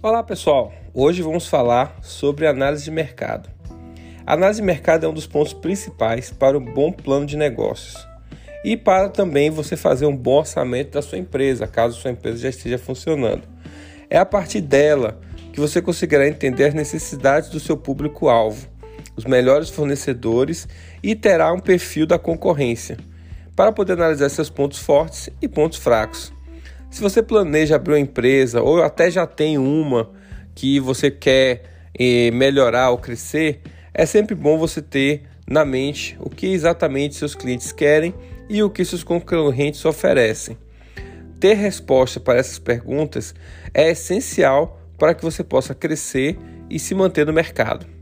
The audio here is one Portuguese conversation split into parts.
Olá pessoal, hoje vamos falar sobre análise de mercado. A análise de mercado é um dos pontos principais para um bom plano de negócios e para também você fazer um bom orçamento da sua empresa, caso sua empresa já esteja funcionando. É a partir dela que você conseguirá entender as necessidades do seu público-alvo, os melhores fornecedores e terá um perfil da concorrência para poder analisar seus pontos fortes e pontos fracos. Se você planeja abrir uma empresa ou até já tem uma que você quer eh, melhorar ou crescer, é sempre bom você ter na mente o que exatamente seus clientes querem e o que seus concorrentes oferecem. Ter resposta para essas perguntas é essencial para que você possa crescer e se manter no mercado.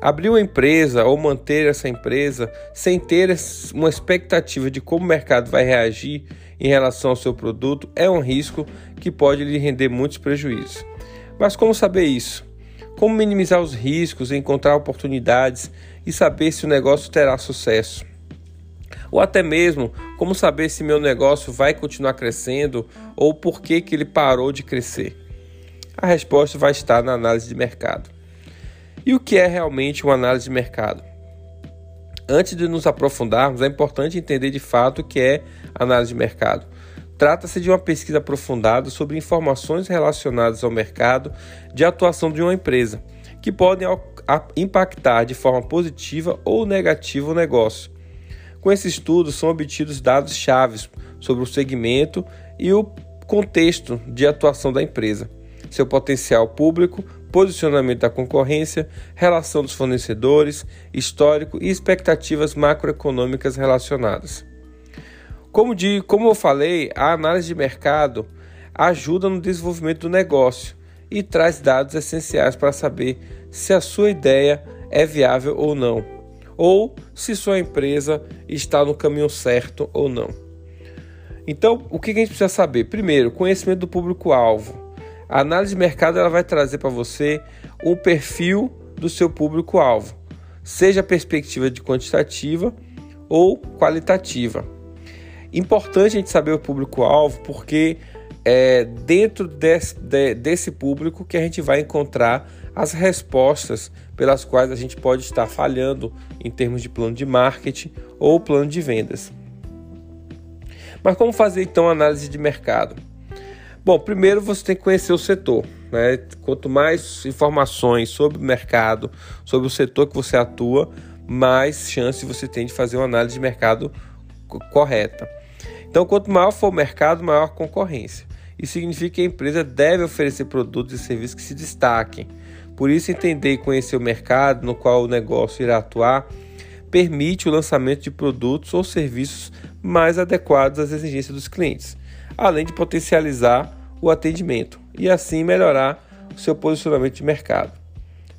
Abrir uma empresa ou manter essa empresa sem ter uma expectativa de como o mercado vai reagir em relação ao seu produto é um risco que pode lhe render muitos prejuízos. Mas como saber isso? Como minimizar os riscos, encontrar oportunidades e saber se o negócio terá sucesso? Ou até mesmo como saber se meu negócio vai continuar crescendo ou por que, que ele parou de crescer? A resposta vai estar na análise de mercado. E o que é realmente uma análise de mercado? Antes de nos aprofundarmos, é importante entender de fato o que é análise de mercado. Trata-se de uma pesquisa aprofundada sobre informações relacionadas ao mercado de atuação de uma empresa, que podem impactar de forma positiva ou negativa o negócio. Com esse estudo são obtidos dados chaves sobre o segmento e o contexto de atuação da empresa, seu potencial público, posicionamento da concorrência, relação dos fornecedores, histórico e expectativas macroeconômicas relacionadas. Como, de, como eu falei, a análise de mercado ajuda no desenvolvimento do negócio e traz dados essenciais para saber se a sua ideia é viável ou não, ou se sua empresa está no caminho certo ou não. Então, o que a gente precisa saber? Primeiro, conhecimento do público-alvo. A análise de mercado ela vai trazer para você o perfil do seu público-alvo, seja perspectiva de quantitativa ou qualitativa. Importante a gente saber o público-alvo porque é dentro desse, de, desse público que a gente vai encontrar as respostas pelas quais a gente pode estar falhando em termos de plano de marketing ou plano de vendas. Mas como fazer então a análise de mercado? Bom, primeiro você tem que conhecer o setor. Né? Quanto mais informações sobre o mercado, sobre o setor que você atua, mais chance você tem de fazer uma análise de mercado correta. Então, quanto maior for o mercado, maior a concorrência. Isso significa que a empresa deve oferecer produtos e serviços que se destaquem. Por isso, entender e conhecer o mercado no qual o negócio irá atuar permite o lançamento de produtos ou serviços mais adequados às exigências dos clientes além de potencializar o atendimento e assim melhorar o seu posicionamento de mercado.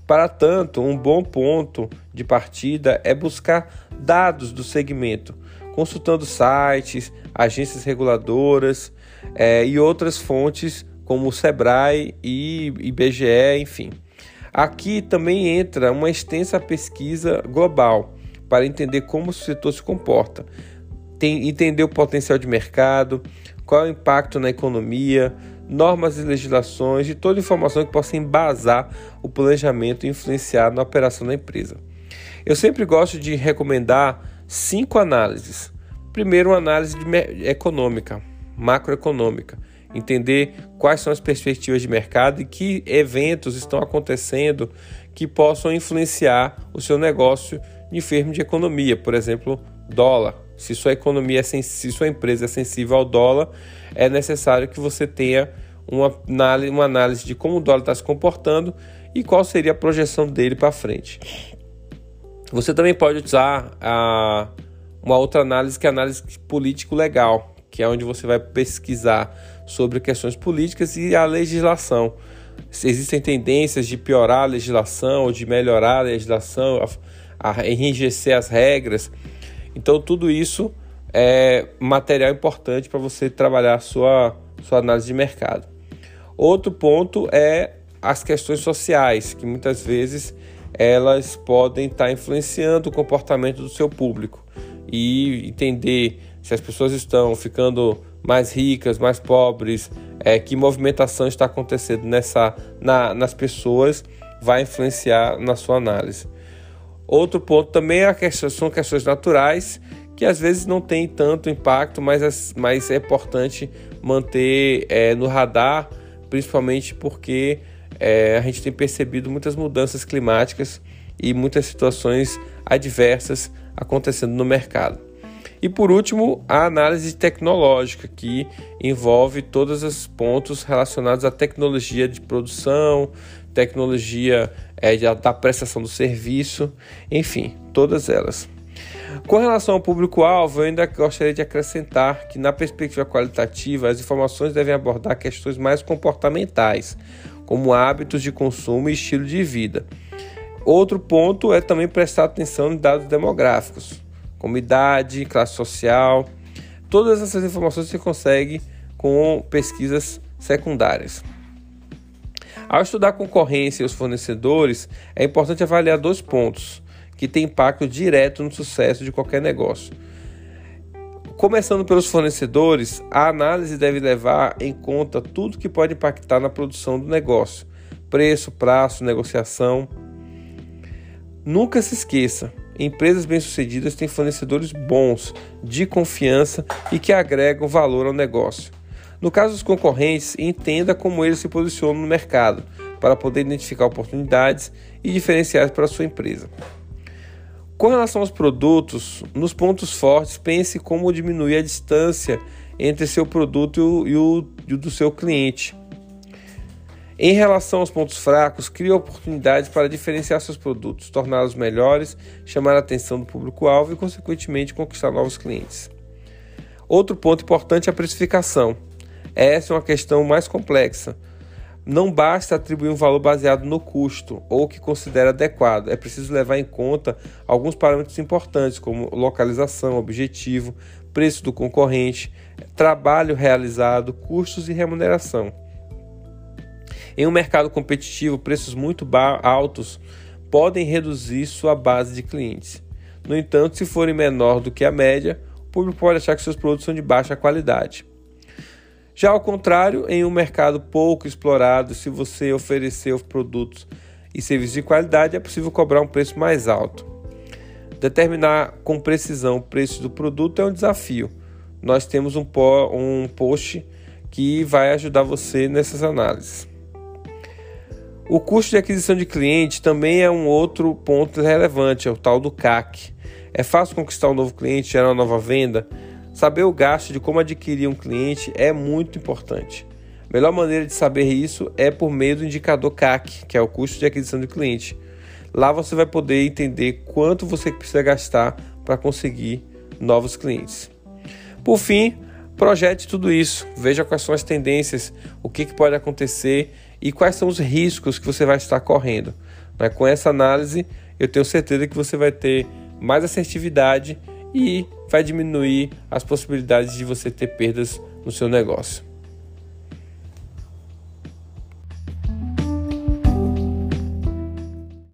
Para tanto, um bom ponto de partida é buscar dados do segmento, consultando sites, agências reguladoras é, e outras fontes como o Sebrae e IBGE, enfim. Aqui também entra uma extensa pesquisa global para entender como o setor se comporta, entender o potencial de mercado, qual é o impacto na economia, normas e legislações e toda informação que possa embasar o planejamento e influenciar na operação da empresa. Eu sempre gosto de recomendar cinco análises. Primeiro, uma análise econômica, macroeconômica, entender quais são as perspectivas de mercado e que eventos estão acontecendo que possam influenciar o seu negócio em termos de economia, por exemplo, dólar, se sua economia é se sua empresa é sensível ao dólar, é necessário que você tenha uma análise, uma análise de como o dólar está se comportando e qual seria a projeção dele para frente. Você também pode usar a, uma outra análise que é a análise político-legal, que é onde você vai pesquisar sobre questões políticas e a legislação. Se existem tendências de piorar a legislação ou de melhorar a legislação, a, a enrijecer as regras. Então, tudo isso é material importante para você trabalhar sua, sua análise de mercado. Outro ponto é as questões sociais, que muitas vezes elas podem estar tá influenciando o comportamento do seu público e entender se as pessoas estão ficando mais ricas, mais pobres, é, que movimentação está acontecendo nessa, na, nas pessoas, vai influenciar na sua análise. Outro ponto também é questão, são questões naturais, que às vezes não tem tanto impacto, mas, é, mas é importante manter é, no radar, principalmente porque é, a gente tem percebido muitas mudanças climáticas e muitas situações adversas acontecendo no mercado. E por último, a análise tecnológica, que envolve todos os pontos relacionados à tecnologia de produção, tecnologia é, da prestação do serviço, enfim, todas elas. Com relação ao público-alvo, eu ainda gostaria de acrescentar que, na perspectiva qualitativa, as informações devem abordar questões mais comportamentais, como hábitos de consumo e estilo de vida. Outro ponto é também prestar atenção em dados demográficos, como idade, classe social. Todas essas informações você consegue com pesquisas secundárias. Ao estudar a concorrência e os fornecedores, é importante avaliar dois pontos que têm impacto direto no sucesso de qualquer negócio. Começando pelos fornecedores, a análise deve levar em conta tudo que pode impactar na produção do negócio: preço, prazo, negociação. Nunca se esqueça, empresas bem-sucedidas têm fornecedores bons, de confiança e que agregam valor ao negócio. No caso dos concorrentes, entenda como eles se posicionam no mercado para poder identificar oportunidades e diferenciais para a sua empresa. Com relação aos produtos, nos pontos fortes, pense como diminuir a distância entre seu produto e o, e o do seu cliente. Em relação aos pontos fracos, crie oportunidades para diferenciar seus produtos, torná-los melhores, chamar a atenção do público-alvo e, consequentemente, conquistar novos clientes. Outro ponto importante é a precificação. Essa é uma questão mais complexa não basta atribuir um valor baseado no custo ou que considera adequado, é preciso levar em conta alguns parâmetros importantes, como localização, objetivo, preço do concorrente, trabalho realizado, custos e remuneração. Em um mercado competitivo, preços muito altos podem reduzir sua base de clientes. No entanto, se forem menor do que a média, o público pode achar que seus produtos são de baixa qualidade. Já ao contrário, em um mercado pouco explorado, se você oferecer produtos e serviços de qualidade, é possível cobrar um preço mais alto. Determinar com precisão o preço do produto é um desafio. Nós temos um, post que vai ajudar você nessas análises. O custo de aquisição de cliente também é um outro ponto relevante, é o tal do CAC. É fácil conquistar um novo cliente, gerar uma nova venda? Saber o gasto de como adquirir um cliente é muito importante. A melhor maneira de saber isso é por meio do indicador CAC, que é o custo de aquisição de cliente. Lá você vai poder entender quanto você precisa gastar para conseguir novos clientes. Por fim, projete tudo isso, veja quais são as tendências, o que, que pode acontecer e quais são os riscos que você vai estar correndo. Com essa análise, eu tenho certeza que você vai ter mais assertividade e vai diminuir as possibilidades de você ter perdas no seu negócio.